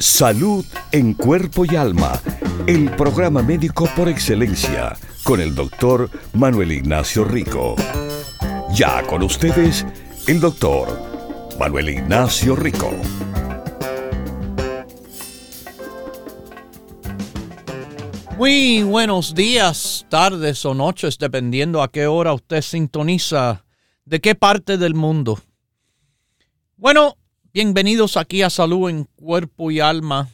Salud en cuerpo y alma. El programa médico por excelencia con el doctor Manuel Ignacio Rico. Ya con ustedes, el doctor Manuel Ignacio Rico. Muy buenos días, tardes o noches, dependiendo a qué hora usted sintoniza, de qué parte del mundo. Bueno, bienvenidos aquí a Salud en Cuerpo y Alma,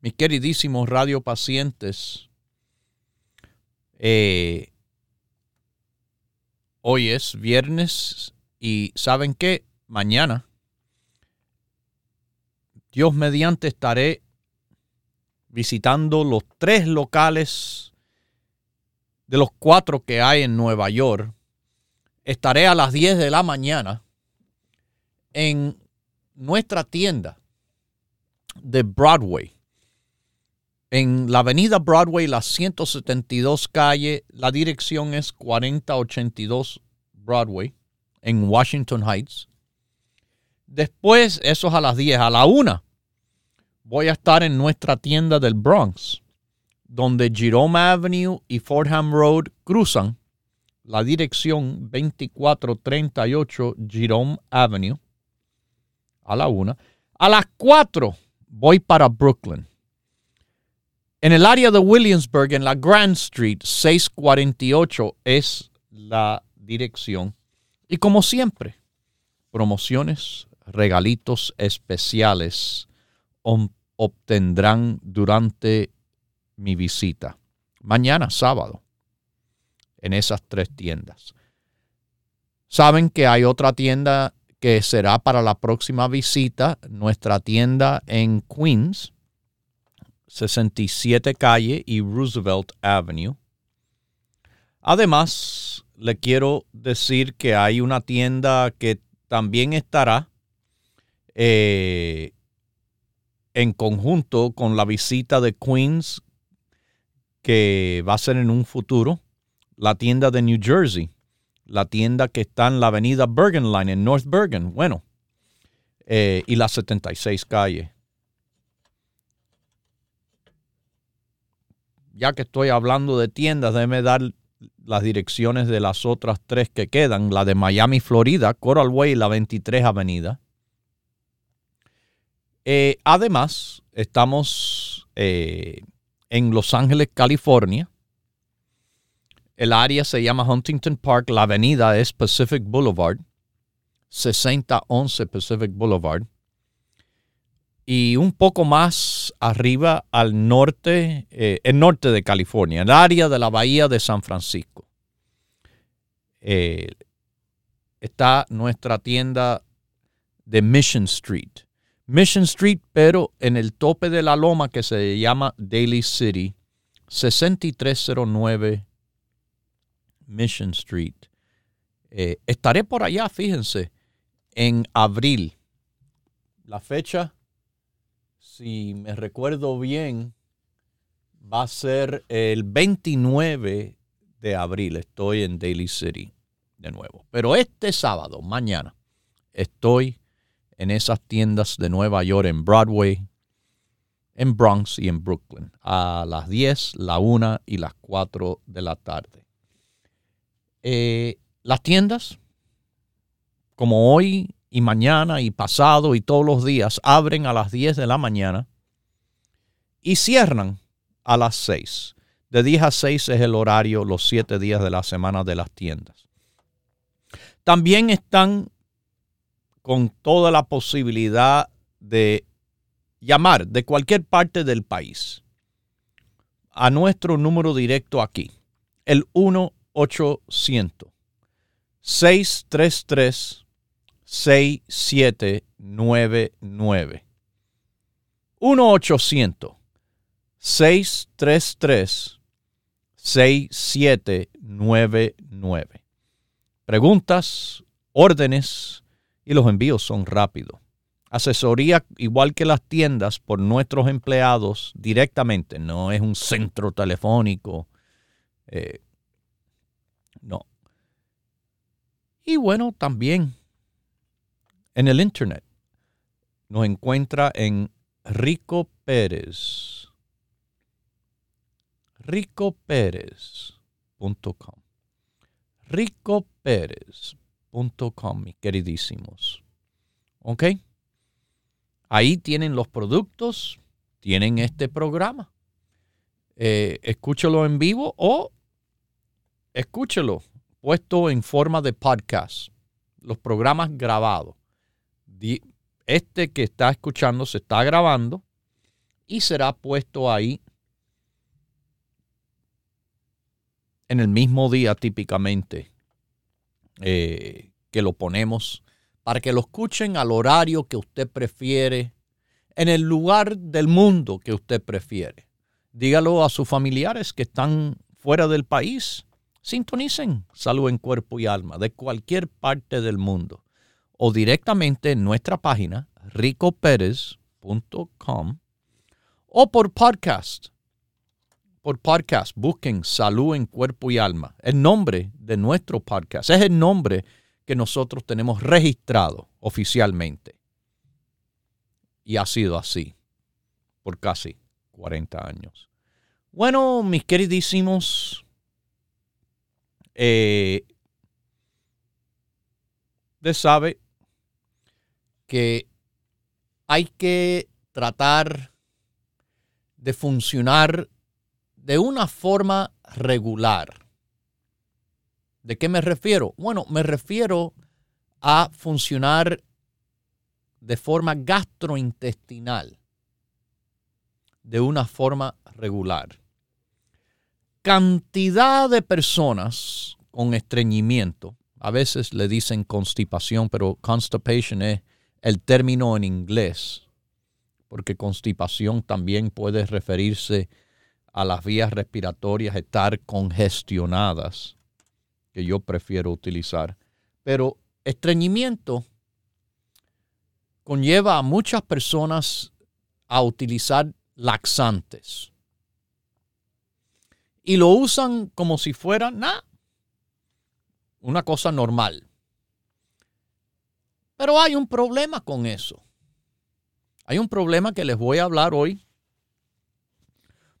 mis queridísimos radiopacientes. Eh, hoy es viernes y ¿saben qué? Mañana, Dios mediante, estaré visitando los tres locales de los cuatro que hay en Nueva York. Estaré a las 10 de la mañana en nuestra tienda de Broadway en la avenida Broadway, la 172 calle, la dirección es 4082 Broadway, en Washington Heights. Después, eso es a las 10, a la 1, voy a estar en nuestra tienda del Bronx, donde Jerome Avenue y Fordham Road cruzan la dirección 2438 Jerome Avenue, a la 1. A las 4 voy para Brooklyn en el área de Williamsburg, en la Grand Street, 648 es la dirección. Y como siempre, promociones, regalitos especiales obtendrán durante mi visita. Mañana, sábado, en esas tres tiendas. Saben que hay otra tienda que será para la próxima visita, nuestra tienda en Queens 67 Calle y Roosevelt Avenue. Además, le quiero decir que hay una tienda que también estará eh, en conjunto con la visita de Queens que va a ser en un futuro, la tienda de New Jersey, la tienda que está en la avenida Bergen Line, en North Bergen, bueno, eh, y la 76 calle. ya que estoy hablando de tiendas, déjeme dar las direcciones de las otras tres que quedan. La de Miami, Florida, Coral Way, la 23 Avenida. Eh, además, estamos eh, en Los Ángeles, California. El área se llama Huntington Park. La avenida es Pacific Boulevard. 6011 Pacific Boulevard y un poco más arriba al norte, eh, el norte de California, el área de la bahía de San Francisco. Eh, está nuestra tienda de Mission Street. Mission Street, pero en el tope de la loma que se llama Daily City, 6309 Mission Street. Eh, estaré por allá, fíjense, en abril. La fecha si me recuerdo bien, va a ser el 29 de abril. Estoy en Daly City de nuevo. Pero este sábado, mañana, estoy en esas tiendas de Nueva York, en Broadway, en Bronx y en Brooklyn, a las 10, la 1 y las 4 de la tarde. Eh, las tiendas, como hoy y mañana y pasado y todos los días abren a las 10 de la mañana y cierran a las 6. De 10 a 6 es el horario los 7 días de la semana de las tiendas. También están con toda la posibilidad de llamar de cualquier parte del país a nuestro número directo aquí, el 1 800 633 6799. 1-800-633 6799. Preguntas, órdenes y los envíos son rápidos. Asesoría igual que las tiendas por nuestros empleados directamente. No es un centro telefónico. Eh, no. Y bueno, también en el Internet. Nos encuentra en Rico Pérez. RicoPérez.com. RicoPérez.com, mis queridísimos. ¿Ok? Ahí tienen los productos, tienen este programa. Eh, escúchelo en vivo o escúchelo puesto en forma de podcast. Los programas grabados. Este que está escuchando se está grabando y será puesto ahí en el mismo día típicamente eh, que lo ponemos para que lo escuchen al horario que usted prefiere, en el lugar del mundo que usted prefiere. Dígalo a sus familiares que están fuera del país. Sintonicen salud en cuerpo y alma de cualquier parte del mundo o directamente en nuestra página ricoperez.com o por podcast. Por podcast, busquen Salud en Cuerpo y Alma. El nombre de nuestro podcast es el nombre que nosotros tenemos registrado oficialmente. Y ha sido así por casi 40 años. Bueno, mis queridísimos, eh, usted sabe que hay que tratar de funcionar de una forma regular. ¿De qué me refiero? Bueno, me refiero a funcionar de forma gastrointestinal, de una forma regular. Cantidad de personas con estreñimiento, a veces le dicen constipación, pero constipation es el término en inglés, porque constipación también puede referirse a las vías respiratorias estar congestionadas, que yo prefiero utilizar. Pero estreñimiento conlleva a muchas personas a utilizar laxantes. Y lo usan como si fuera nada, una cosa normal. Pero hay un problema con eso. Hay un problema que les voy a hablar hoy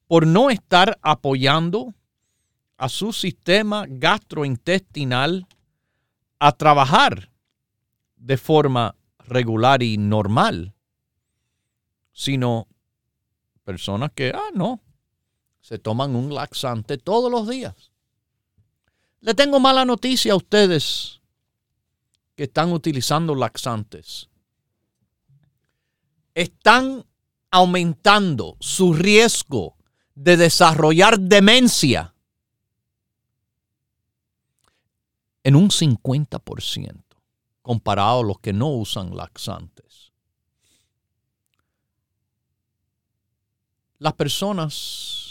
por no estar apoyando a su sistema gastrointestinal a trabajar de forma regular y normal, sino personas que, ah, no, se toman un laxante todos los días. Le tengo mala noticia a ustedes que están utilizando laxantes. Están aumentando su riesgo de desarrollar demencia en un 50% comparado a los que no usan laxantes. Las personas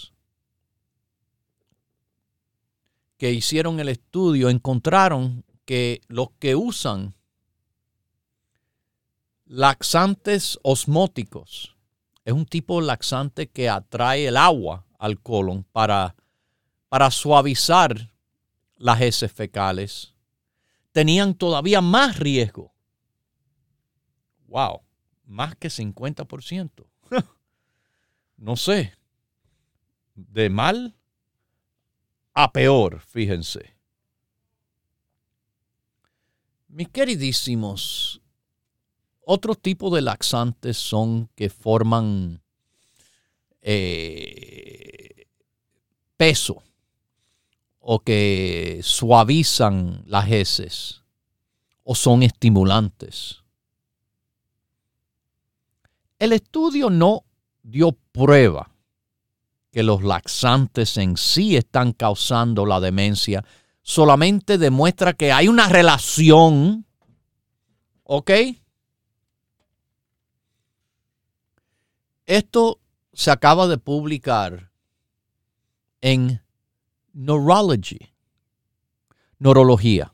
que hicieron el estudio encontraron que los que usan laxantes osmóticos es un tipo laxante que atrae el agua al colon para, para suavizar las heces fecales. Tenían todavía más riesgo. Wow, más que 50%. no sé. De mal a peor, fíjense. Mis queridísimos, otro tipo de laxantes son que forman eh, peso o que suavizan las heces o son estimulantes. El estudio no dio prueba que los laxantes en sí están causando la demencia, solamente demuestra que hay una relación, ¿ok? Esto se acaba de publicar en Neurology, neurología.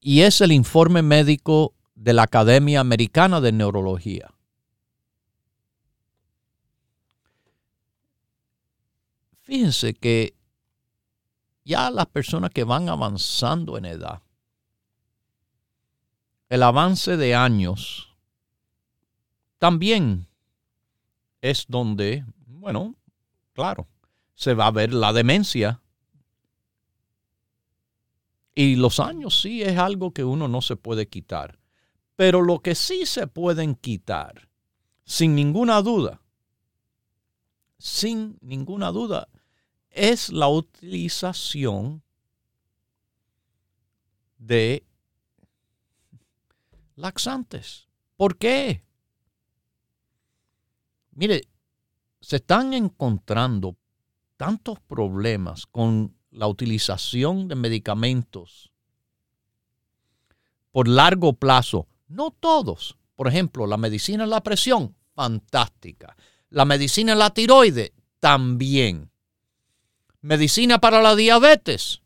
Y es el informe médico de la Academia Americana de Neurología. Fíjense que ya las personas que van avanzando en edad, el avance de años también es donde, bueno, claro, se va a ver la demencia. Y los años sí es algo que uno no se puede quitar. Pero lo que sí se pueden quitar, sin ninguna duda, sin ninguna duda, es la utilización de laxantes. ¿Por qué? Mire, se están encontrando tantos problemas con la utilización de medicamentos por largo plazo. No todos. Por ejemplo, la medicina de la presión, fantástica. La medicina de la tiroide, también. Medicina para la diabetes,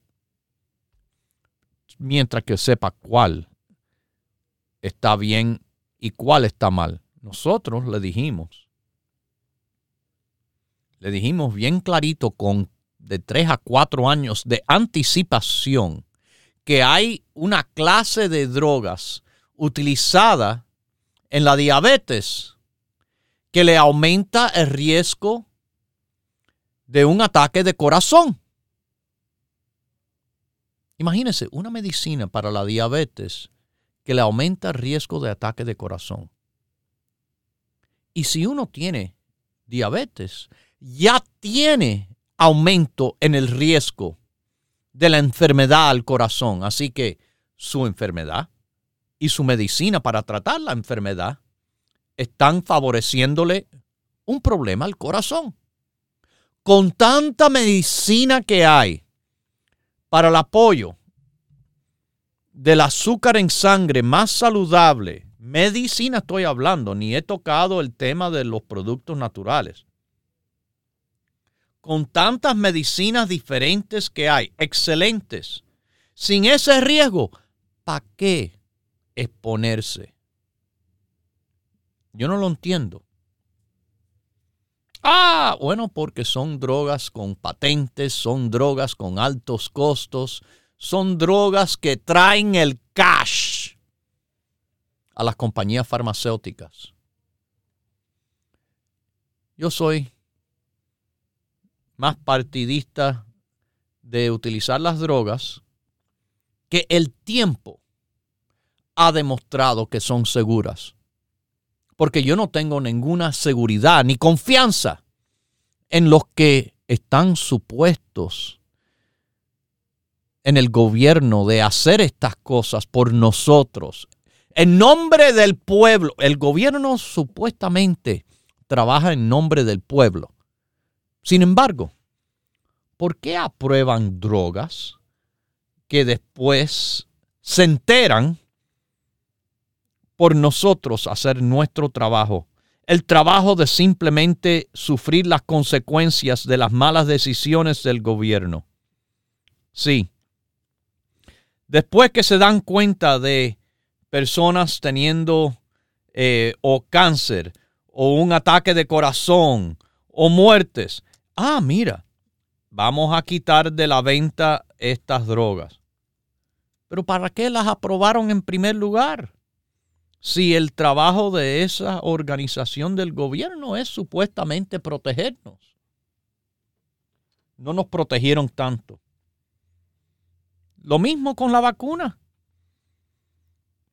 mientras que sepa cuál está bien y cuál está mal. Nosotros le dijimos, le dijimos bien clarito con de 3 a 4 años de anticipación que hay una clase de drogas utilizada en la diabetes que le aumenta el riesgo de un ataque de corazón. Imagínense, una medicina para la diabetes que le aumenta el riesgo de ataque de corazón. Y si uno tiene diabetes, ya tiene aumento en el riesgo de la enfermedad al corazón. Así que su enfermedad y su medicina para tratar la enfermedad están favoreciéndole un problema al corazón. Con tanta medicina que hay para el apoyo del azúcar en sangre más saludable, medicina estoy hablando, ni he tocado el tema de los productos naturales. Con tantas medicinas diferentes que hay, excelentes, sin ese riesgo, ¿para qué exponerse? Yo no lo entiendo. Ah, bueno, porque son drogas con patentes, son drogas con altos costos, son drogas que traen el cash a las compañías farmacéuticas. Yo soy más partidista de utilizar las drogas que el tiempo ha demostrado que son seguras. Porque yo no tengo ninguna seguridad ni confianza en los que están supuestos en el gobierno de hacer estas cosas por nosotros. En nombre del pueblo, el gobierno supuestamente trabaja en nombre del pueblo. Sin embargo, ¿por qué aprueban drogas que después se enteran por nosotros hacer nuestro trabajo? El trabajo de simplemente sufrir las consecuencias de las malas decisiones del gobierno. Sí, Después que se dan cuenta de personas teniendo eh, o cáncer o un ataque de corazón o muertes, ah, mira, vamos a quitar de la venta estas drogas. Pero ¿para qué las aprobaron en primer lugar? Si el trabajo de esa organización del gobierno es supuestamente protegernos. No nos protegieron tanto. Lo mismo con la vacuna.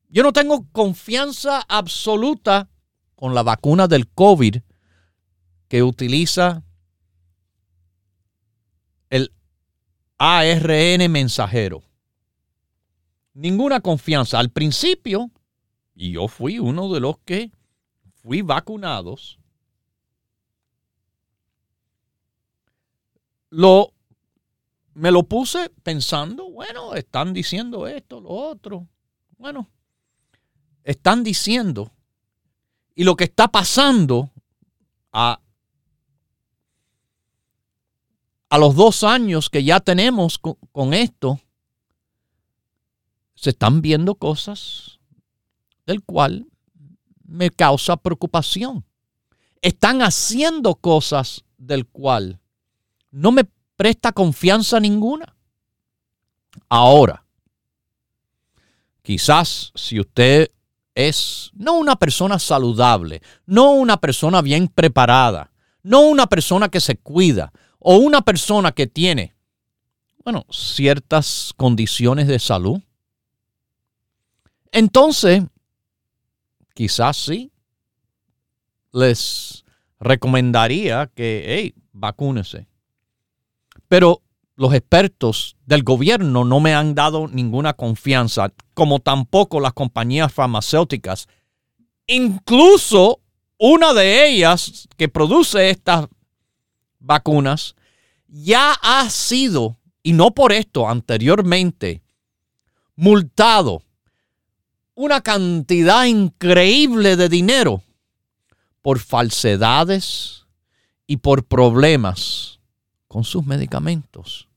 Yo no tengo confianza absoluta con la vacuna del COVID que utiliza el ARN mensajero. Ninguna confianza. Al principio, y yo fui uno de los que fui vacunados, lo me lo puse pensando, bueno, están diciendo esto, lo otro. Bueno, están diciendo. Y lo que está pasando a, a los dos años que ya tenemos con, con esto, se están viendo cosas del cual me causa preocupación. Están haciendo cosas del cual no me presta confianza ninguna. Ahora, quizás si usted es no una persona saludable, no una persona bien preparada, no una persona que se cuida o una persona que tiene, bueno, ciertas condiciones de salud, entonces, quizás sí, les recomendaría que, hey, vacúnese. Pero los expertos del gobierno no me han dado ninguna confianza, como tampoco las compañías farmacéuticas. Incluso una de ellas que produce estas vacunas ya ha sido, y no por esto, anteriormente, multado una cantidad increíble de dinero por falsedades y por problemas con sus medicamentos.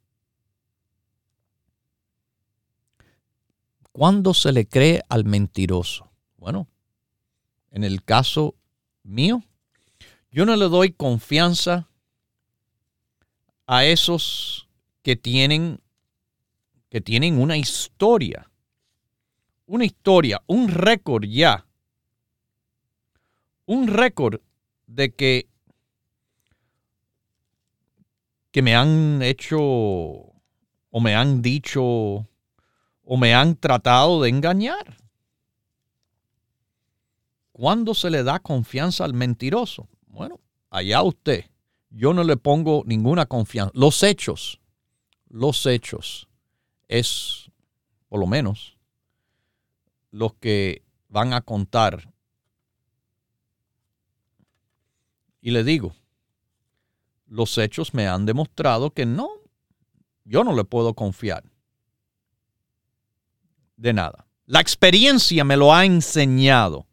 ¿Cuándo se le cree al mentiroso? Bueno, en el caso mío, yo no le doy confianza a esos que tienen que tienen una historia una historia, un récord ya, un récord de que, que me han hecho o me han dicho o me han tratado de engañar. ¿Cuándo se le da confianza al mentiroso? Bueno, allá usted. Yo no le pongo ninguna confianza. Los hechos, los hechos es, por lo menos, los que van a contar. Y le digo, los hechos me han demostrado que no, yo no le puedo confiar de nada. La experiencia me lo ha enseñado.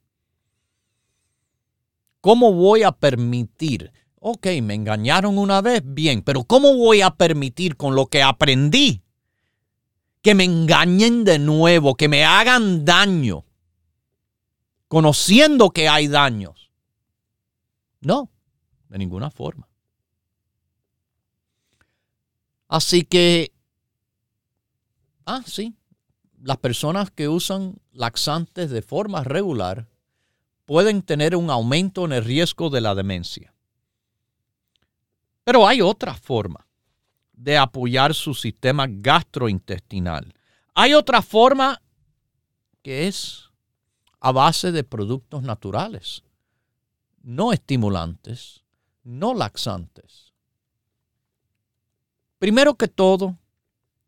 ¿Cómo voy a permitir? Ok, me engañaron una vez, bien, pero ¿cómo voy a permitir con lo que aprendí que me engañen de nuevo, que me hagan daño, conociendo que hay daños. No, de ninguna forma. Así que, ah, sí, las personas que usan laxantes de forma regular pueden tener un aumento en el riesgo de la demencia. Pero hay otra forma de apoyar su sistema gastrointestinal. Hay otra forma que es a base de productos naturales, no estimulantes, no laxantes. Primero que todo,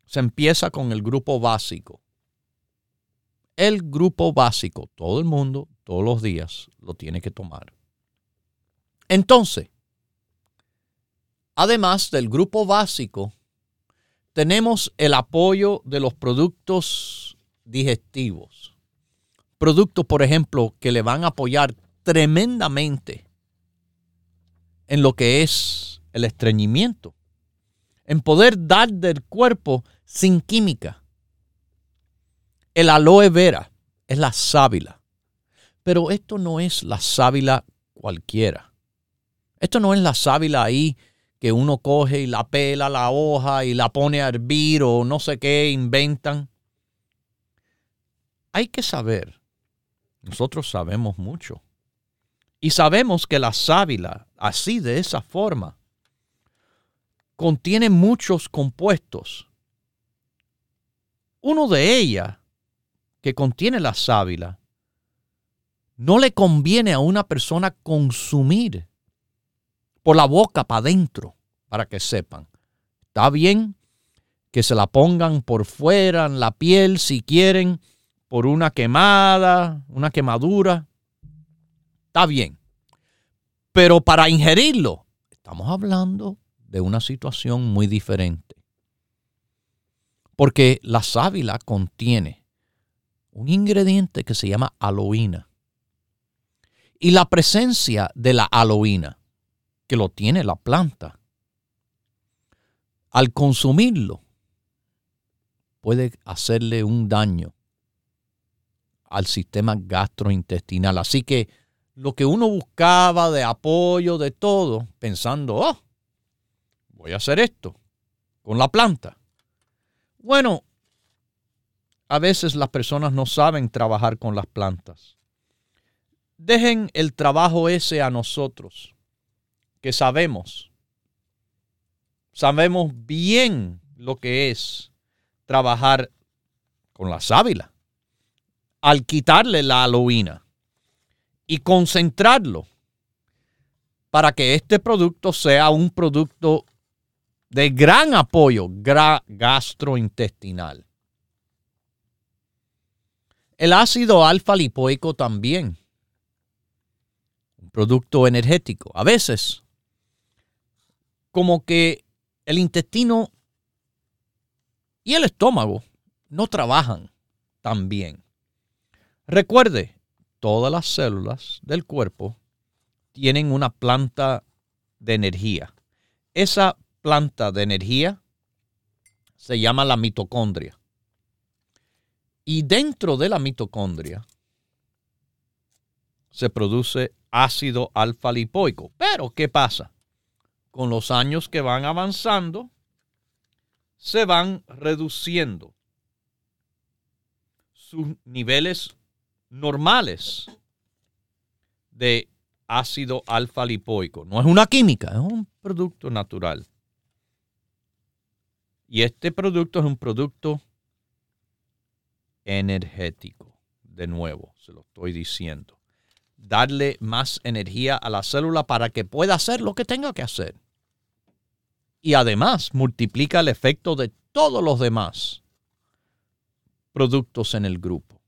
se empieza con el grupo básico. El grupo básico, todo el mundo, todos los días, lo tiene que tomar. Entonces, Además del grupo básico, tenemos el apoyo de los productos digestivos. Productos, por ejemplo, que le van a apoyar tremendamente en lo que es el estreñimiento, en poder dar del cuerpo sin química. El aloe vera es la sábila, pero esto no es la sábila cualquiera. Esto no es la sábila ahí que uno coge y la pela la hoja y la pone a hervir o no sé qué inventan. Hay que saber, nosotros sabemos mucho, y sabemos que la sábila, así de esa forma, contiene muchos compuestos. Uno de ellas, que contiene la sábila, no le conviene a una persona consumir por la boca para adentro, para que sepan. Está bien que se la pongan por fuera en la piel si quieren, por una quemada, una quemadura. Está bien. Pero para ingerirlo, estamos hablando de una situación muy diferente. Porque la sábila contiene un ingrediente que se llama aloína. Y la presencia de la aloína que lo tiene la planta, al consumirlo puede hacerle un daño al sistema gastrointestinal. Así que lo que uno buscaba de apoyo, de todo, pensando, oh, voy a hacer esto con la planta. Bueno, a veces las personas no saben trabajar con las plantas. Dejen el trabajo ese a nosotros, que sabemos. Sabemos bien lo que es trabajar con la sábila. Al quitarle la aloína y concentrarlo para que este producto sea un producto de gran apoyo gastrointestinal. El ácido alfa lipoico también, un producto energético. A veces, como que el intestino y el estómago no trabajan tan bien. Recuerde, todas las células del cuerpo tienen una planta de energía. Esa planta de energía se llama la mitocondria. Y dentro de la mitocondria se produce ácido alfa lipoico. Pero, ¿qué pasa? Con los años que van avanzando, se van reduciendo sus niveles normales de ácido alfa lipoico. No es una química, es un producto natural. Y este producto es un producto energético. De nuevo, se lo estoy diciendo. Darle más energía a la célula para que pueda hacer lo que tenga que hacer. Y además multiplica el efecto de todos los demás productos en el grupo.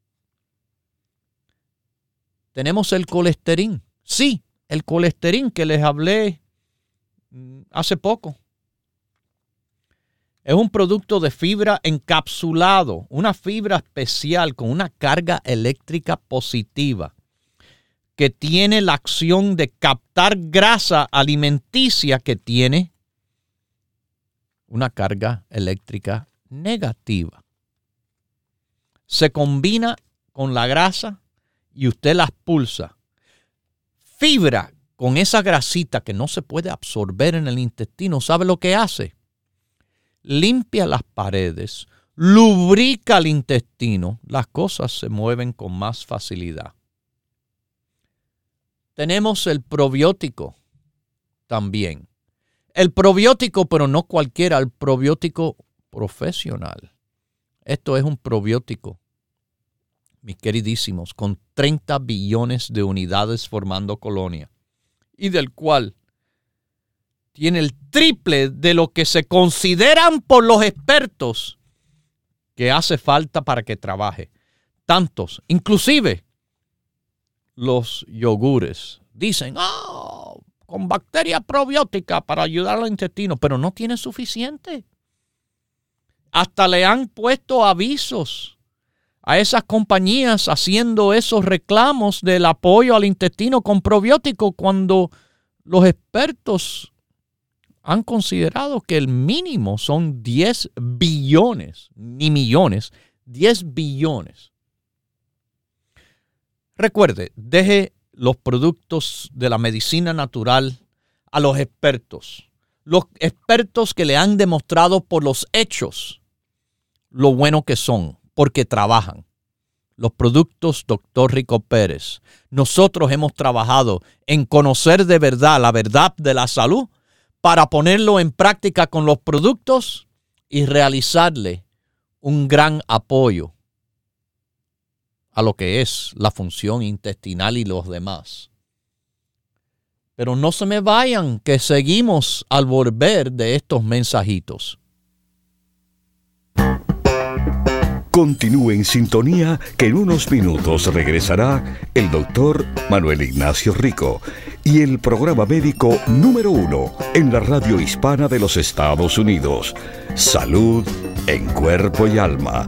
Tenemos el colesterol. Sí, el colesterol que les hablé mm, hace poco. Es un producto de fibra encapsulado, una fibra especial con una carga eléctrica positiva que tiene la acción de captar grasa alimenticia que tiene una carga eléctrica negativa. Se combina con la grasa y usted las pulsa. Fibra con esa grasita que no se puede absorber en el intestino, ¿sabe lo que hace? Limpia las paredes, lubrica el intestino, las cosas se mueven con más facilidad. Tenemos el probiótico también. El probiótico, pero no cualquiera, el probiótico profesional. Esto es un probiótico mis queridísimos, con 30 billones de unidades formando colonia y del cual tiene el triple de lo que se consideran por los expertos que hace falta para que trabaje. Tantos, inclusive los yogures, dicen, oh, con bacteria probiótica para ayudar al intestino, pero no tiene suficiente. Hasta le han puesto avisos a esas compañías haciendo esos reclamos del apoyo al intestino con probiótico cuando los expertos han considerado que el mínimo son 10 billones, ni millones, 10 billones. Recuerde, deje los productos de la medicina natural a los expertos. Los expertos que le han demostrado por los hechos lo bueno que son porque trabajan. Los productos Dr. Rico Pérez. Nosotros hemos trabajado en conocer de verdad la verdad de la salud para ponerlo en práctica con los productos y realizarle un gran apoyo a lo que es la función intestinal y los demás. Pero no se me vayan, que seguimos al volver de estos mensajitos. Continúe en sintonía que en unos minutos regresará el doctor Manuel Ignacio Rico y el programa médico número uno en la radio hispana de los Estados Unidos, Salud en Cuerpo y Alma.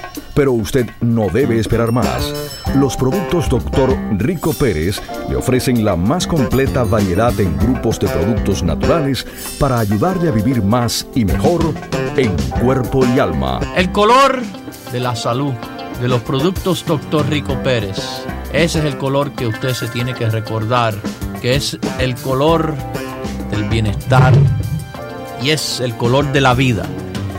pero usted no debe esperar más. Los productos Dr. Rico Pérez le ofrecen la más completa variedad en grupos de productos naturales para ayudarle a vivir más y mejor en cuerpo y alma. El color de la salud de los productos Dr. Rico Pérez. Ese es el color que usted se tiene que recordar, que es el color del bienestar y es el color de la vida.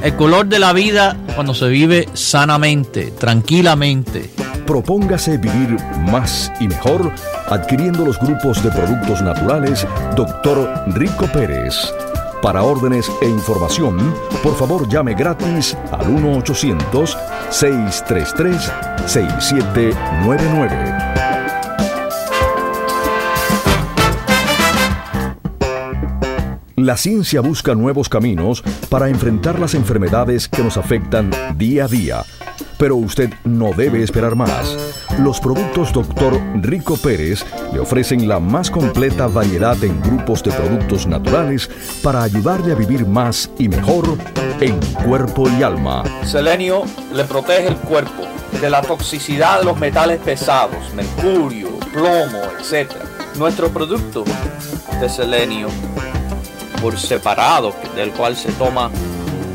El color de la vida cuando se vive sanamente, tranquilamente. Propóngase vivir más y mejor adquiriendo los grupos de productos naturales Dr. Rico Pérez. Para órdenes e información, por favor llame gratis al 1-800-633-6799. La ciencia busca nuevos caminos para enfrentar las enfermedades que nos afectan día a día. Pero usted no debe esperar más. Los productos Dr. Rico Pérez le ofrecen la más completa variedad en grupos de productos naturales para ayudarle a vivir más y mejor en cuerpo y alma. Selenio le protege el cuerpo de la toxicidad de los metales pesados, mercurio, plomo, etc. Nuestro producto de selenio por separado, del cual se toma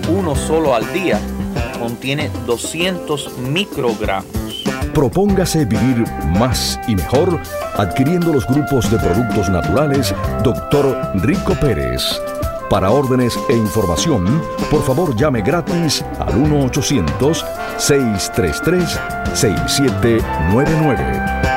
uno solo al día, contiene 200 microgramos. Propóngase vivir más y mejor adquiriendo los grupos de productos naturales Dr. Rico Pérez. Para órdenes e información, por favor llame gratis al 1-800-633-6799.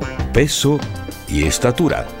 peso y estatura.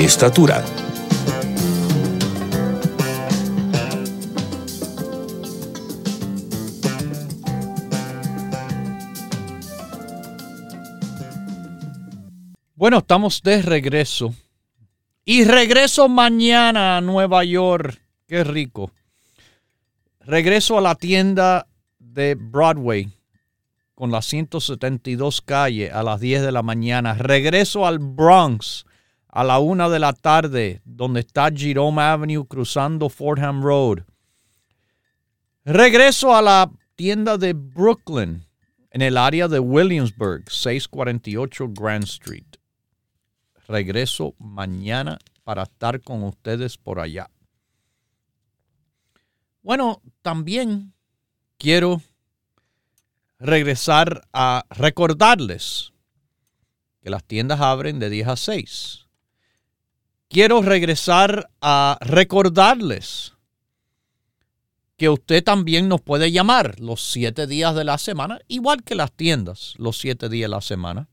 estatura. Bueno, estamos de regreso. Y regreso mañana a Nueva York. Qué rico. Regreso a la tienda de Broadway con la 172 calle a las 10 de la mañana. Regreso al Bronx a la 1 de la tarde, donde está Jerome Avenue cruzando Fordham Road. Regreso a la tienda de Brooklyn en el área de Williamsburg, 648 Grand Street. Regreso mañana para estar con ustedes por allá. Bueno, también quiero regresar a recordarles que las tiendas abren de 10 a 6. Quiero regresar a recordarles que usted también nos puede llamar los siete días de la semana, igual que las tiendas, los siete días de la semana,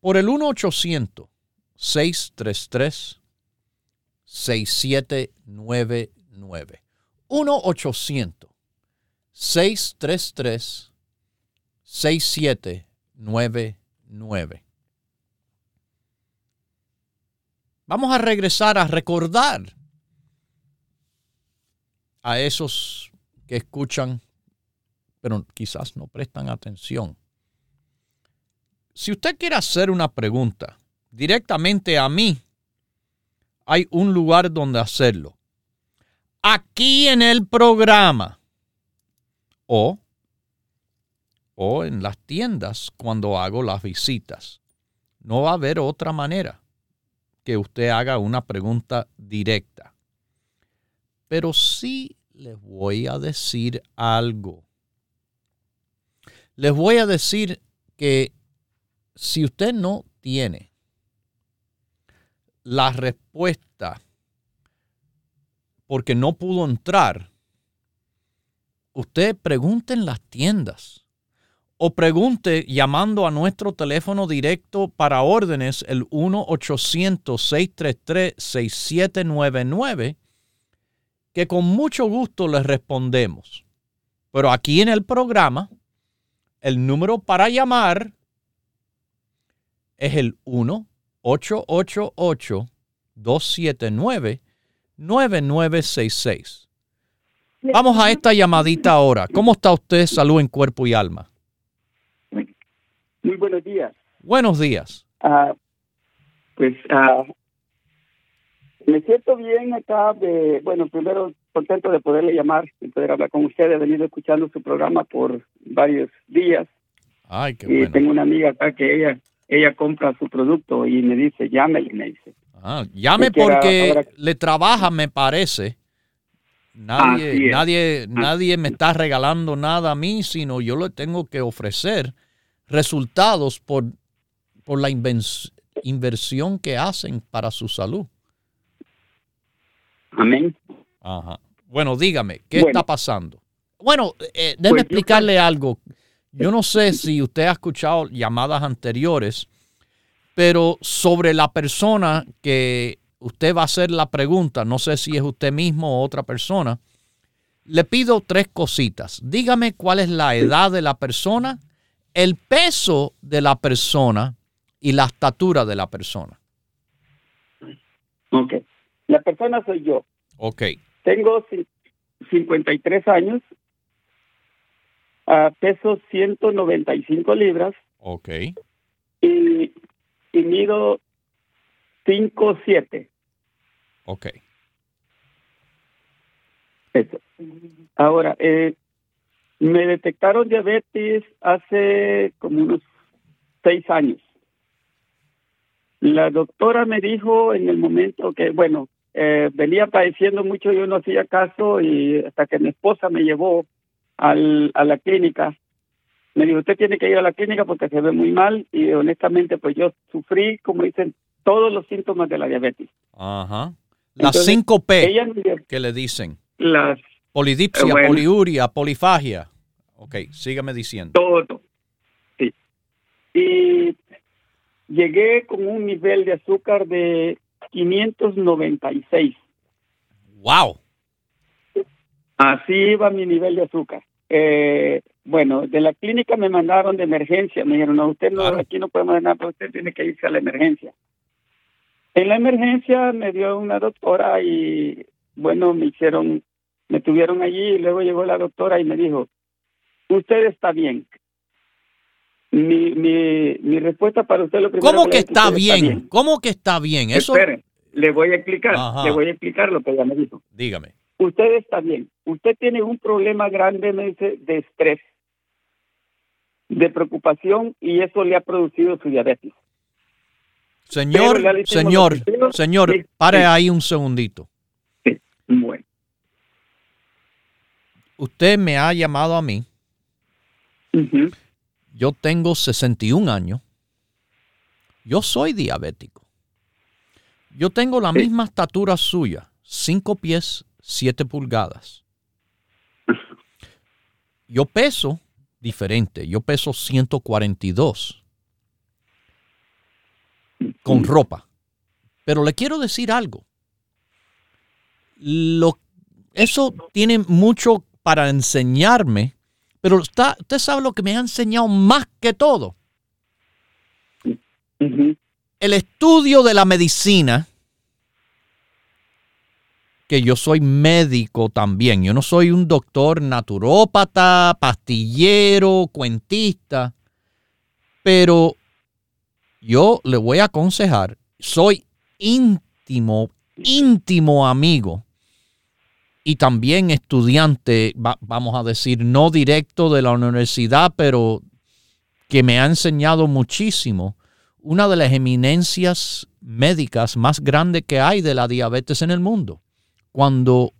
por el 1-800-633-6799. 1-800-633-6799. Vamos a regresar a recordar a esos que escuchan, pero quizás no prestan atención. Si usted quiere hacer una pregunta directamente a mí, hay un lugar donde hacerlo. Aquí en el programa o, o en las tiendas cuando hago las visitas. No va a haber otra manera que usted haga una pregunta directa. Pero sí les voy a decir algo. Les voy a decir que si usted no tiene la respuesta porque no pudo entrar, usted pregunte en las tiendas o pregunte llamando a nuestro teléfono directo para órdenes el 1-800-633-6799, que con mucho gusto les respondemos. Pero aquí en el programa, el número para llamar es el 1-888-279-9966. Vamos a esta llamadita ahora. ¿Cómo está usted? Salud en cuerpo y alma. Muy buenos días. Buenos días. Ah, pues ah, me siento bien acá. De, bueno, primero contento de poderle llamar y poder hablar con usted. He venido escuchando su programa por varios días. Ay, qué y tengo una amiga acá que ella ella compra su producto y me dice, llame y me dice. Ah, llame porque le trabaja, me parece. Nadie, nadie, nadie me está regalando nada a mí, sino yo le tengo que ofrecer resultados por, por la inversión que hacen para su salud. Amén. Ajá. Bueno, dígame, ¿qué está pasando? Bueno, eh, déjeme pues explicarle algo. Yo no sé si usted ha escuchado llamadas anteriores, pero sobre la persona que usted va a hacer la pregunta, no sé si es usted mismo o otra persona, le pido tres cositas. Dígame cuál es la edad de la persona, el peso de la persona y la estatura de la persona. Ok. La persona soy yo. Ok. Tengo 53 años, uh, peso 195 libras. Ok. Y, y mido 5'7". Ok. Eso. Ahora, eh, me detectaron diabetes hace como unos seis años. La doctora me dijo en el momento que, bueno, eh, venía padeciendo mucho, yo no hacía caso y hasta que mi esposa me llevó al, a la clínica, me dijo, usted tiene que ir a la clínica porque se ve muy mal y honestamente pues yo sufrí, como dicen, todos los síntomas de la diabetes. Ajá. Las 5 P que le dicen. Las polidipsia, poliuria, polifagia. Ok, sígame diciendo. Todo. Sí. Y llegué con un nivel de azúcar de 596. Wow. Así iba mi nivel de azúcar. Eh, bueno, de la clínica me mandaron de emergencia. Me dijeron, no, usted no, aquí no podemos nada, pero usted tiene que irse a la emergencia. En la emergencia me dio una doctora y, bueno, me hicieron, me tuvieron allí y luego llegó la doctora y me dijo, usted está bien. Mi, mi, mi respuesta para usted lo primero ¿Cómo que, está, bien? ¿Cómo que está bien? Eso... Espere, le voy a explicar, le voy a explicar lo que ella me dijo. Dígame. Usted está bien. Usted tiene un problema grande, me dice, de estrés, de preocupación y eso le ha producido su diabetes. Señor, señor, señor, pare ahí un segundito. Sí, bueno. Usted me ha llamado a mí. Yo tengo 61 años. Yo soy diabético. Yo tengo la misma estatura suya, 5 pies, 7 pulgadas. Yo peso diferente, yo peso 142 con ropa. Pero le quiero decir algo. Lo, eso tiene mucho para enseñarme, pero está, usted sabe lo que me ha enseñado más que todo. El estudio de la medicina, que yo soy médico también, yo no soy un doctor naturópata, pastillero, cuentista, pero yo le voy a aconsejar, soy íntimo, íntimo amigo y también estudiante, vamos a decir, no directo de la universidad, pero que me ha enseñado muchísimo. Una de las eminencias médicas más grandes que hay de la diabetes en el mundo. Cuando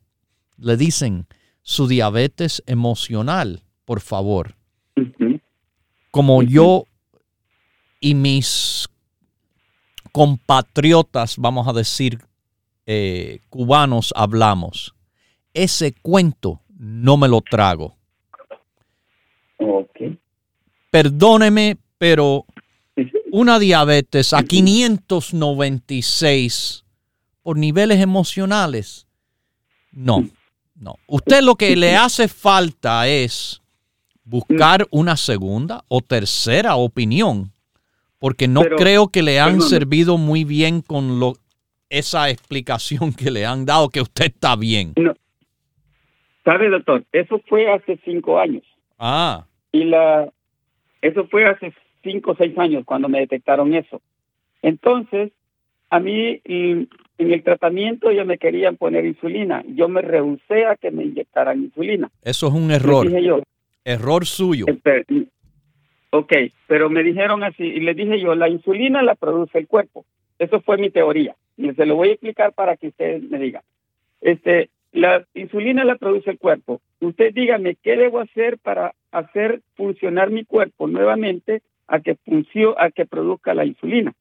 le dicen su diabetes emocional, por favor. Como yo y mis compatriotas, vamos a decir, eh, cubanos hablamos. Ese cuento no me lo trago. Perdóneme, pero una diabetes a 596 por niveles emocionales, no, no. Usted lo que le hace falta es buscar una segunda o tercera opinión porque no creo que le han servido muy bien con lo, esa explicación que le han dado, que usted está bien. No. ¿Sabe, doctor? Eso fue hace cinco años. Ah. Y la, eso fue hace cinco o seis años cuando me detectaron eso. Entonces, a mí en el tratamiento ya me querían poner insulina. Yo me rehusé a que me inyectaran insulina. Eso es un error. Error suyo. Ok, pero me dijeron así, y les dije yo, la insulina la produce el cuerpo. Eso fue mi teoría. Y se lo voy a explicar para que usted me diga. Este, la insulina la produce el cuerpo. Usted dígame, ¿qué debo hacer para hacer funcionar mi cuerpo nuevamente a que funcione, a que produzca la insulina?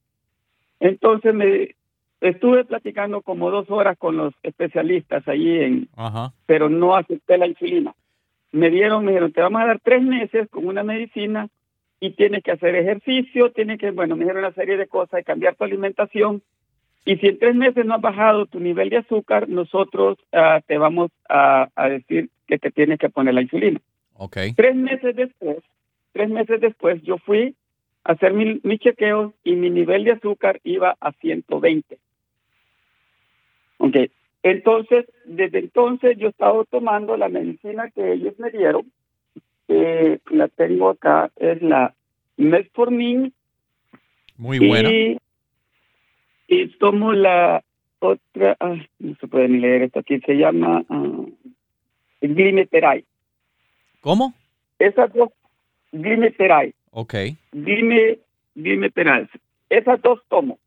Entonces me estuve platicando como dos horas con los especialistas allí en, pero no acepté la insulina. Me dieron, me dijeron, te vamos a dar tres meses con una medicina y tienes que hacer ejercicio, tienes que, bueno, me dijeron una serie de cosas, cambiar tu alimentación. Y si en tres meses no has bajado tu nivel de azúcar, nosotros ah, te vamos a, decir que te tienes que poner la insulina. Okay. Tres meses después, tres meses después, yo fui a hacer mis mi chequeos y mi nivel de azúcar iba a 120. Ok. Entonces, desde entonces yo he estado tomando la medicina que ellos me dieron eh, la tengo acá, es la Metformin. Muy buena. Y, tomo la otra, no se puede ni leer esto aquí, se llama uh, Glimeteray. ¿Cómo? Esas dos, Glimeteray. Ok. Glime, Glimeteray. Esas dos tomo.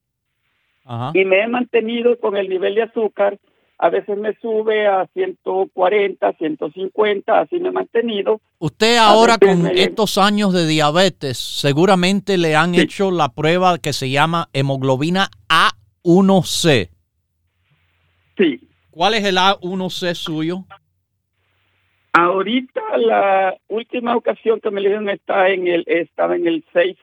Ajá. Y me he mantenido con el nivel de azúcar a veces me sube a 140, 150, así me he mantenido. Usted ahora con estos años de diabetes, seguramente le han hecho la prueba que se llama hemoglobina A1C. Sí. ¿Cuál es el A1C suyo? Ahorita la última ocasión que me dieron está en el estaba en el 6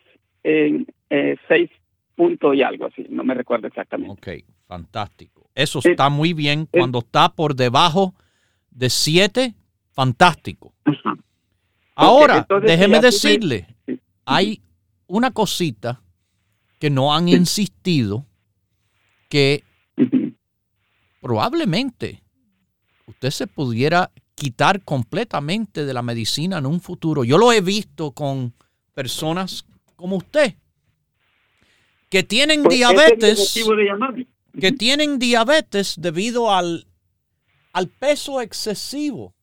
en eh, 6 punto y algo así, no me recuerdo exactamente. Ok, fantástico. Eso está muy bien. Cuando está por debajo de 7, fantástico. Ahora, déjeme decirle, hay una cosita que no han insistido que probablemente usted se pudiera quitar completamente de la medicina en un futuro. Yo lo he visto con personas como usted que tienen pues diabetes que tienen diabetes debido al, al peso excesivo.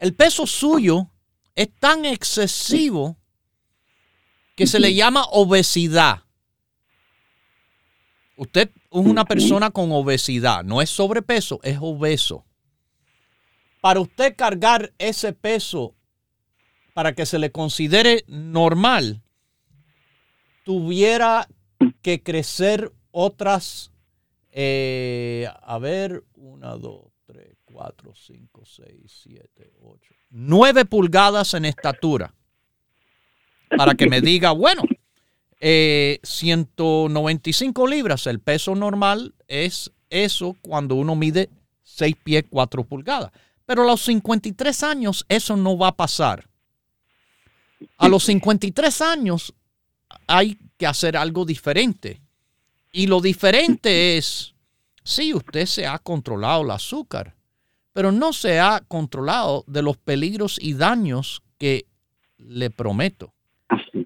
El peso suyo es tan excesivo que se le llama obesidad. Usted es una persona con obesidad, no es sobrepeso, es obeso. Para usted cargar ese peso para que se le considere normal, tuviera que crecer otras eh, a ver, 1, 2, 3, 4, 5, 6, 7, 8, 9 pulgadas en estatura. Para que me diga, bueno, eh, 195 libras, el peso normal es eso cuando uno mide 6 pies 4 pulgadas. Pero a los 53 años eso no va a pasar. A los 53 años hay que hacer algo diferente. Y lo diferente es, sí, usted se ha controlado el azúcar, pero no se ha controlado de los peligros y daños que le prometo.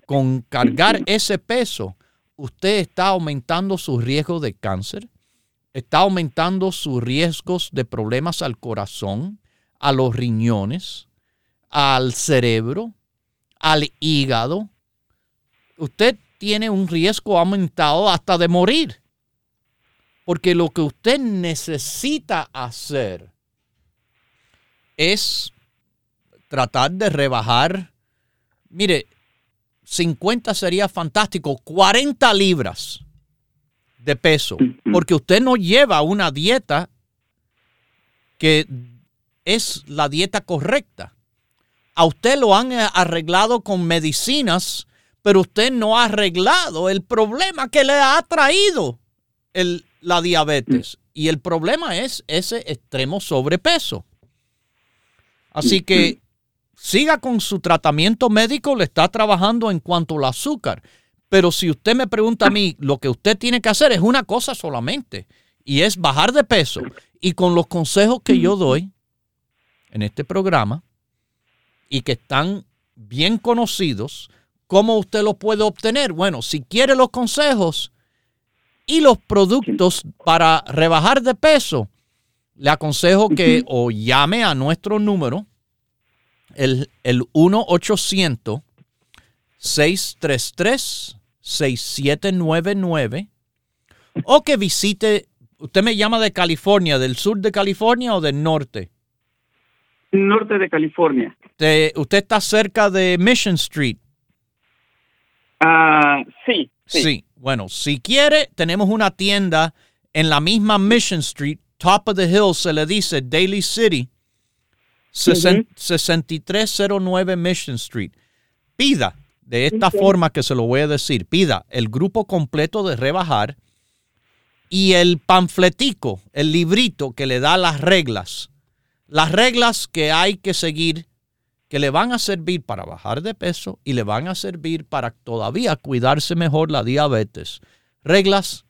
Con cargar ese peso, usted está aumentando su riesgo de cáncer, está aumentando sus riesgos de problemas al corazón, a los riñones, al cerebro, al hígado. Usted tiene un riesgo aumentado hasta de morir. Porque lo que usted necesita hacer es tratar de rebajar, mire, 50 sería fantástico, 40 libras de peso, porque usted no lleva una dieta que es la dieta correcta. A usted lo han arreglado con medicinas pero usted no ha arreglado el problema que le ha traído el, la diabetes. Y el problema es ese extremo sobrepeso. Así que siga con su tratamiento médico, le está trabajando en cuanto al azúcar. Pero si usted me pregunta a mí, lo que usted tiene que hacer es una cosa solamente, y es bajar de peso. Y con los consejos que yo doy en este programa, y que están bien conocidos, ¿Cómo usted lo puede obtener? Bueno, si quiere los consejos y los productos para rebajar de peso, le aconsejo que o llame a nuestro número, el, el 1-800-633-6799, o que visite, usted me llama de California, del sur de California o del norte. Norte de California. usted está cerca de Mission Street. Ah, sí, sí. Bueno, si quiere, tenemos una tienda en la misma Mission Street, top of the hill, se le dice Daily City, 6309 Mission Street. Pida, de esta forma que se lo voy a decir, pida el grupo completo de rebajar y el panfletico, el librito que le da las reglas, las reglas que hay que seguir que le van a servir para bajar de peso y le van a servir para todavía cuidarse mejor la diabetes. Reglas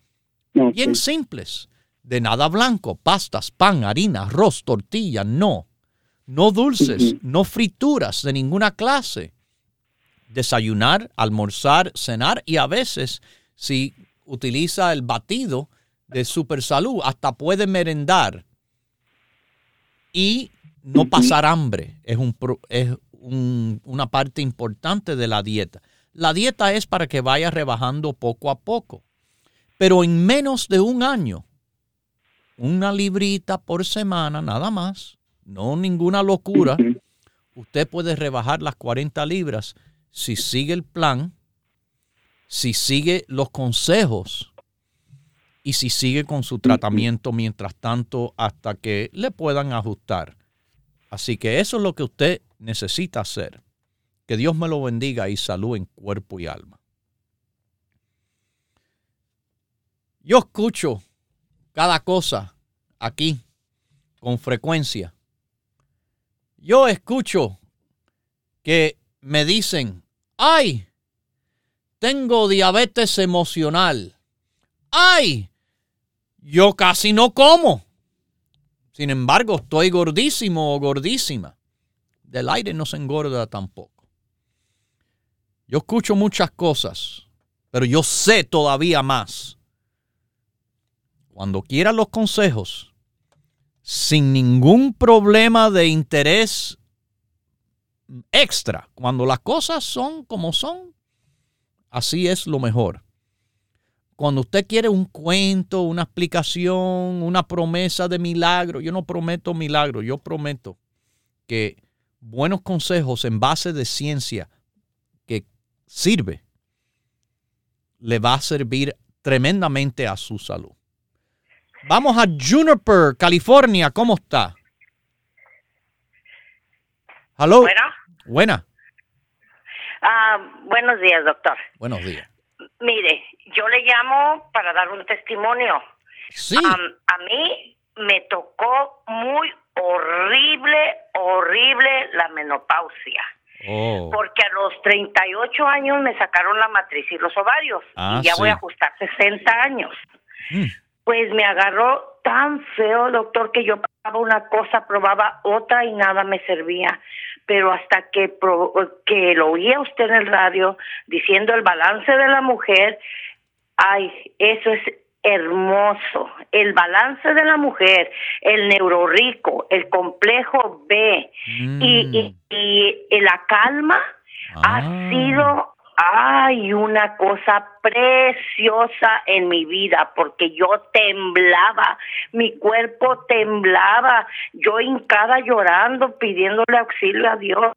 bien simples. De nada blanco, pastas, pan, harina, arroz, tortilla, no. No dulces, no frituras de ninguna clase. Desayunar, almorzar, cenar y a veces, si utiliza el batido de super salud, hasta puede merendar. Y no pasar hambre es, un, es una parte importante de la dieta. La dieta es para que vaya rebajando poco a poco. Pero en menos de un año, una librita por semana, nada más, no ninguna locura, usted puede rebajar las 40 libras si sigue el plan, si sigue los consejos y si sigue con su tratamiento mientras tanto hasta que le puedan ajustar. Así que eso es lo que usted necesita hacer. Que Dios me lo bendiga y salud en cuerpo y alma. Yo escucho cada cosa aquí con frecuencia. Yo escucho que me dicen, ay, tengo diabetes emocional. Ay, yo casi no como. Sin embargo, estoy gordísimo o gordísima. Del aire no se engorda tampoco. Yo escucho muchas cosas, pero yo sé todavía más cuando quiera los consejos, sin ningún problema de interés extra, cuando las cosas son como son, así es lo mejor. Cuando usted quiere un cuento, una explicación, una promesa de milagro, yo no prometo milagro, yo prometo que buenos consejos en base de ciencia que sirve, le va a servir tremendamente a su salud. Vamos a Juniper, California. ¿Cómo está? ¿Aló? Bueno. Buena. Ah, buenos días, doctor. Buenos días. Mire, yo le llamo para dar un testimonio. Sí. a mí me tocó muy horrible, horrible la menopausia. Oh. Porque a los 38 años me sacaron la matriz y los ovarios. Ah, y ya voy a ajustar 60 años. Mm. Pues me agarró tan feo, doctor, que yo probaba una cosa, probaba otra y nada me servía. Pero hasta que, pro- que lo oía usted en el radio diciendo el balance de la mujer, ay, eso es hermoso. El balance de la mujer, el neurorico, el complejo B Mm. y, y, y la calma Ah. ha sido ay una cosa preciosa en mi vida porque yo temblaba mi cuerpo temblaba yo hincada llorando pidiéndole auxilio a Dios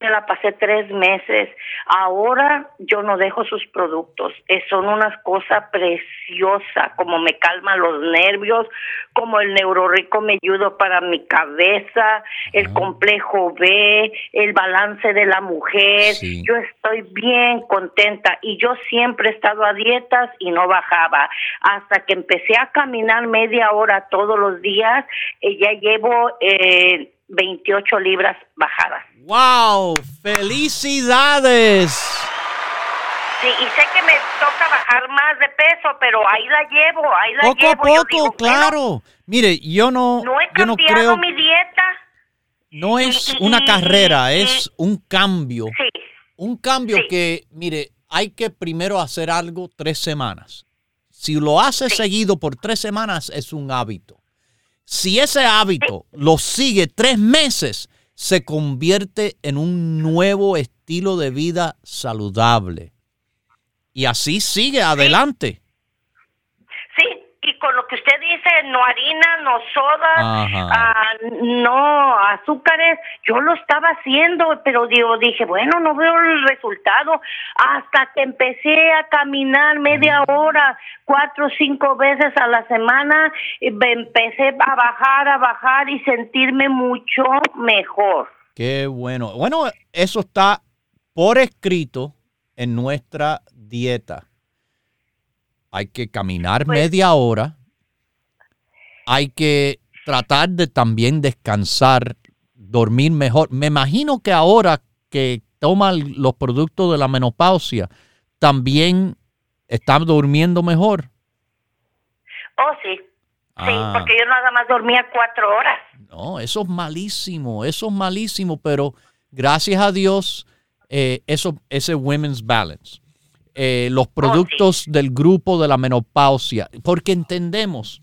me la pasé tres meses. Ahora yo no dejo sus productos. Eh, son unas cosas preciosas, como me calma los nervios, como el neurorico me ayuda para mi cabeza, el complejo B, el balance de la mujer. Sí. Yo estoy bien contenta y yo siempre he estado a dietas y no bajaba. Hasta que empecé a caminar media hora todos los días, eh, ya llevo eh, 28 libras bajadas. ¡Wow! ¡Felicidades! Sí, y sé que me toca bajar más de peso, pero ahí la llevo, ahí la Poco a llevo. Poco, digo, bueno, claro. Mire, yo no, no he yo no cambiado creo, mi dieta. no es y- una y- carrera, y- es un cambio. Sí, Un cambio Sí. que, mire, hay que primero hacer algo tres semanas. Si lo hace seguido por tres semanas, es un hábito. Si ese hábito lo sigue tres meses, se convierte en un nuevo estilo de vida saludable. Y así sigue adelante. sí. Y con lo que usted dice, no harina, no soda, ah, no azúcares, yo lo estaba haciendo, pero digo, dije, bueno, no veo el resultado. Hasta que empecé a caminar media hora, cuatro o cinco veces a la semana, empecé a bajar, a bajar y sentirme mucho mejor. Qué bueno. Bueno, eso está por escrito en nuestra dieta. Hay que caminar Pues- media hora. Hay que tratar de también descansar, dormir mejor. Me imagino que ahora que toman los productos de la menopausia, también están durmiendo mejor. Oh, sí. Sí, Ah. porque yo nada más dormía cuatro horas. No, eso es malísimo, eso es malísimo, pero gracias a Dios, eh, eso, ese Women's Balance, eh, los productos del grupo de la menopausia, porque entendemos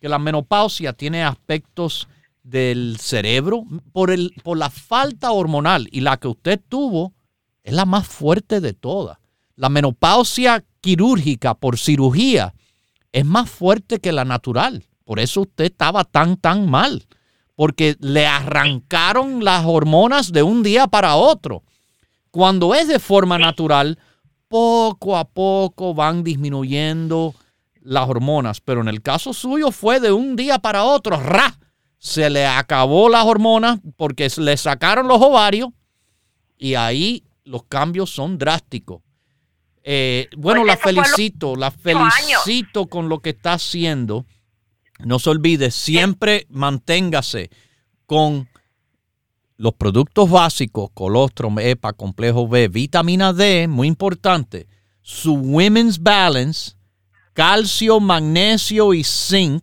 que la menopausia tiene aspectos del cerebro por, el, por la falta hormonal y la que usted tuvo es la más fuerte de todas. La menopausia quirúrgica por cirugía es más fuerte que la natural, Por eso usted estaba tan, tan mal. Porque le arrancaron las hormonas de un día para otro. Cuando es de forma natural, poco a poco van disminuyendo las hormonas. Pero en el caso suyo fue de un día para otro. ¡Ra! Se le acabó las hormonas porque le sacaron los ovarios y ahí los cambios son drásticos. Eh, bueno, Pues la felicito, la felicito con lo que está haciendo. No se olvide, siempre manténgase con los productos básicos, colostrum, EPA, complejo B, vitamina D, muy importante, su Women's Balance, calcio, magnesio y zinc.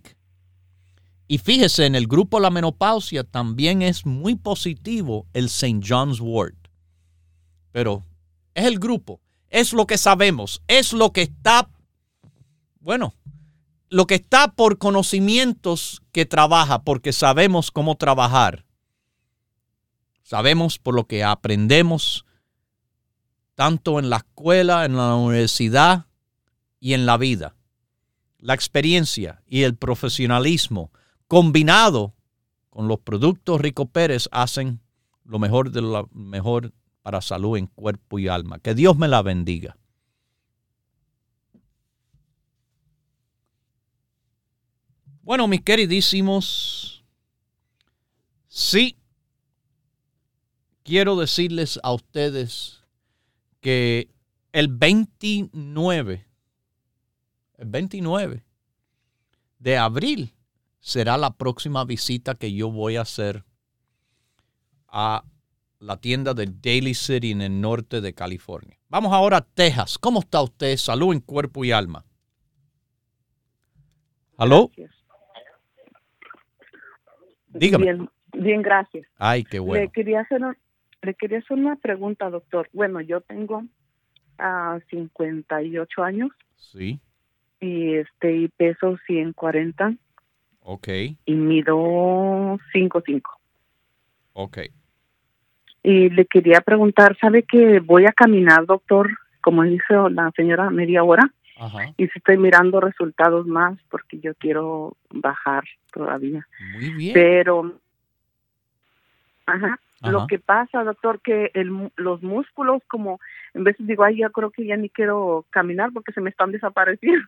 Y fíjese, en el grupo La Menopausia también es muy positivo el St. John's Wort. Pero es el grupo, es lo que sabemos, es lo que está, bueno, lo que está por conocimientos que trabaja, porque sabemos cómo trabajar. Sabemos por lo que aprendemos, tanto en la escuela, en la universidad y en la vida. La experiencia y el profesionalismo combinado con los productos Rico Pérez hacen lo mejor de lo mejor para salud en cuerpo y alma. Que Dios me la bendiga. Bueno, mis queridísimos, sí, quiero decirles a ustedes que el 29, el 29 de abril será la próxima visita que yo voy a hacer a la tienda de Daily City en el norte de California. Vamos ahora a Texas. ¿Cómo está usted? Salud en cuerpo y alma. ¿Aló? Gracias. Dígame. Bien, bien, gracias. Ay, qué bueno. Le quería hacer le quería hacer una pregunta, doctor. Bueno, yo tengo ah, 58 años Sí, y este y peso 140 ok, y mido 5'5". ok. Y le quería preguntar, ¿sabe que voy a caminar, doctor, como dijo la señora, media hora? Ajá. Y si estoy mirando resultados más porque yo quiero bajar todavía. Muy bien. pero ajá, Ajá. lo que pasa doctor que el, los músculos como en veces digo ay yo creo que ya ni quiero caminar porque se me están desapareciendo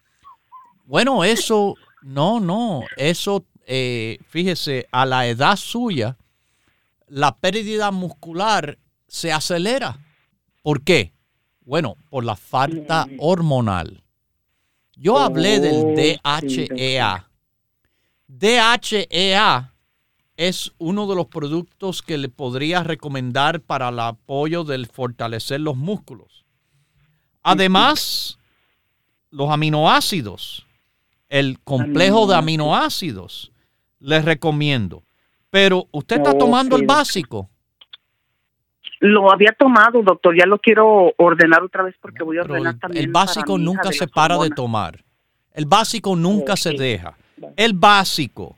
Bueno, eso, no, no, eso, eh, fíjese, a la edad suya, la pérdida muscular se acelera. ¿Por qué? Bueno, por la falta Mm. hormonal. Yo hablé del Oh, sí, DHEA. DHEA es uno de los productos que le podría recomendar para el apoyo del fortalecer los músculos. Además, los aminoácidos, el complejo de aminoácidos, les recomiendo. Pero usted está tomando el básico. lo había tomado doctor ya lo quiero ordenar otra vez porque voy a ordenar el, también el básico nunca se para de tomar. El básico nunca se deja. El básico,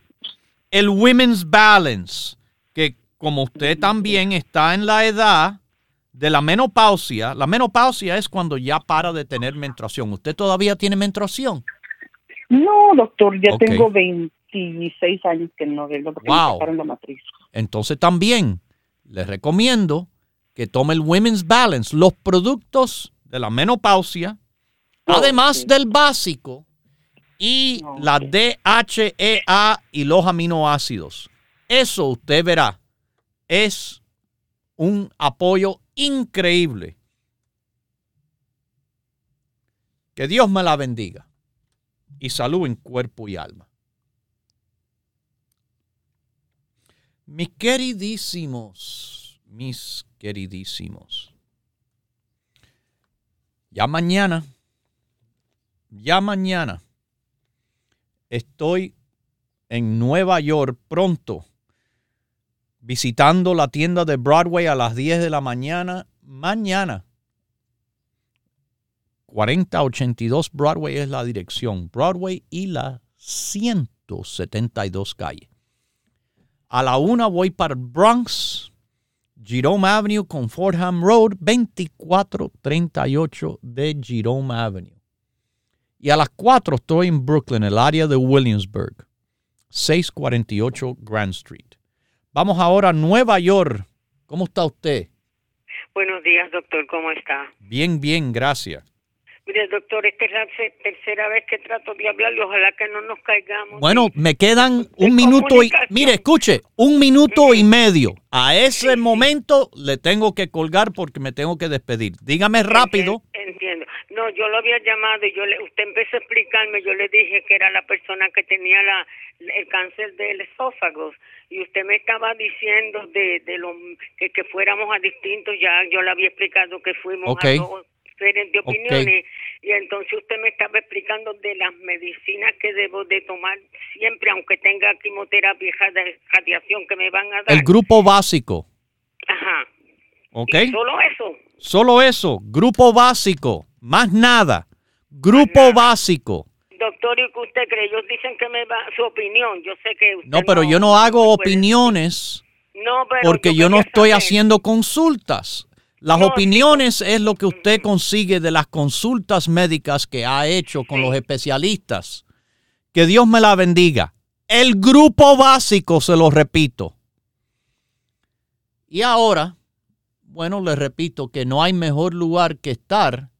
el Women's Balance, que como usted también está en la edad de la menopausia, la menopausia es cuando ya para de tener menstruación. ¿Usted todavía tiene menstruación? No doctor ya tengo 26 años que no vengo porque Wow. me sacaron la matriz Entonces también les recomiendo que tome el Women's Balance, los productos de la menopausia, además del básico y la DHEA y los aminoácidos. Eso usted verá, es un apoyo increíble. Que Dios me la bendiga y salud en cuerpo y alma. Mis queridísimos, mis queridísimos. Ya mañana, ya mañana estoy en Nueva York pronto, visitando la tienda de Broadway a las 10 de la mañana. Mañana. 4082 Broadway es la dirección. Broadway y la 172 calle. A la una voy para Bronx, Jerome Avenue con Fordham Road, 2438 de Jerome Avenue. Y a las 4 estoy en Brooklyn, el área de Williamsburg. 648 Grand Street. Vamos ahora a Nueva York. ¿Cómo está usted? Buenos días, doctor. ¿Cómo está? Bien, bien, gracias. Mire, doctor, esta es la tercera vez que trato de hablarle. Ojalá que no nos caigamos. Bueno, me quedan un minuto y... Mire, escuche, un minuto y medio. A ese momento le tengo que colgar porque me tengo que despedir. Dígame rápido. Entiendo. No, yo lo había llamado y yo le, usted empezó a explicarme. Yo le dije que era la persona que tenía la, el cáncer del esófago y usted me estaba diciendo de, de lo que, que fuéramos a distintos, ya yo le había explicado que fuimos a dos diferentes opiniones y entonces usted me estaba explicando de las medicinas que debo de tomar siempre, aunque tenga quimioterapia y radiación que me van a dar. El grupo básico. Ajá. ¿Ok? solo eso. Solo eso, grupo básico, más nada. Grupo básico. Doctor, ¿y qué usted cree? Ellos dicen que me va su opinión. Yo sé que No, pero yo no hago opiniones. No, pero porque yo, no estoy haciendo consultas. Las opiniones es lo que usted consigue de las consultas médicas que ha hecho con los especialistas. Que Dios me la bendiga. El grupo básico, se lo repito. Y ahora, bueno, le repito que no hay mejor lugar que estar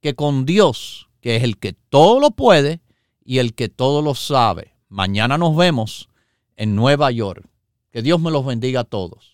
que con Dios, que es el que todo lo puede y el que todo lo sabe. Mañana nos vemos en Nueva York. Que Dios me los bendiga a todos.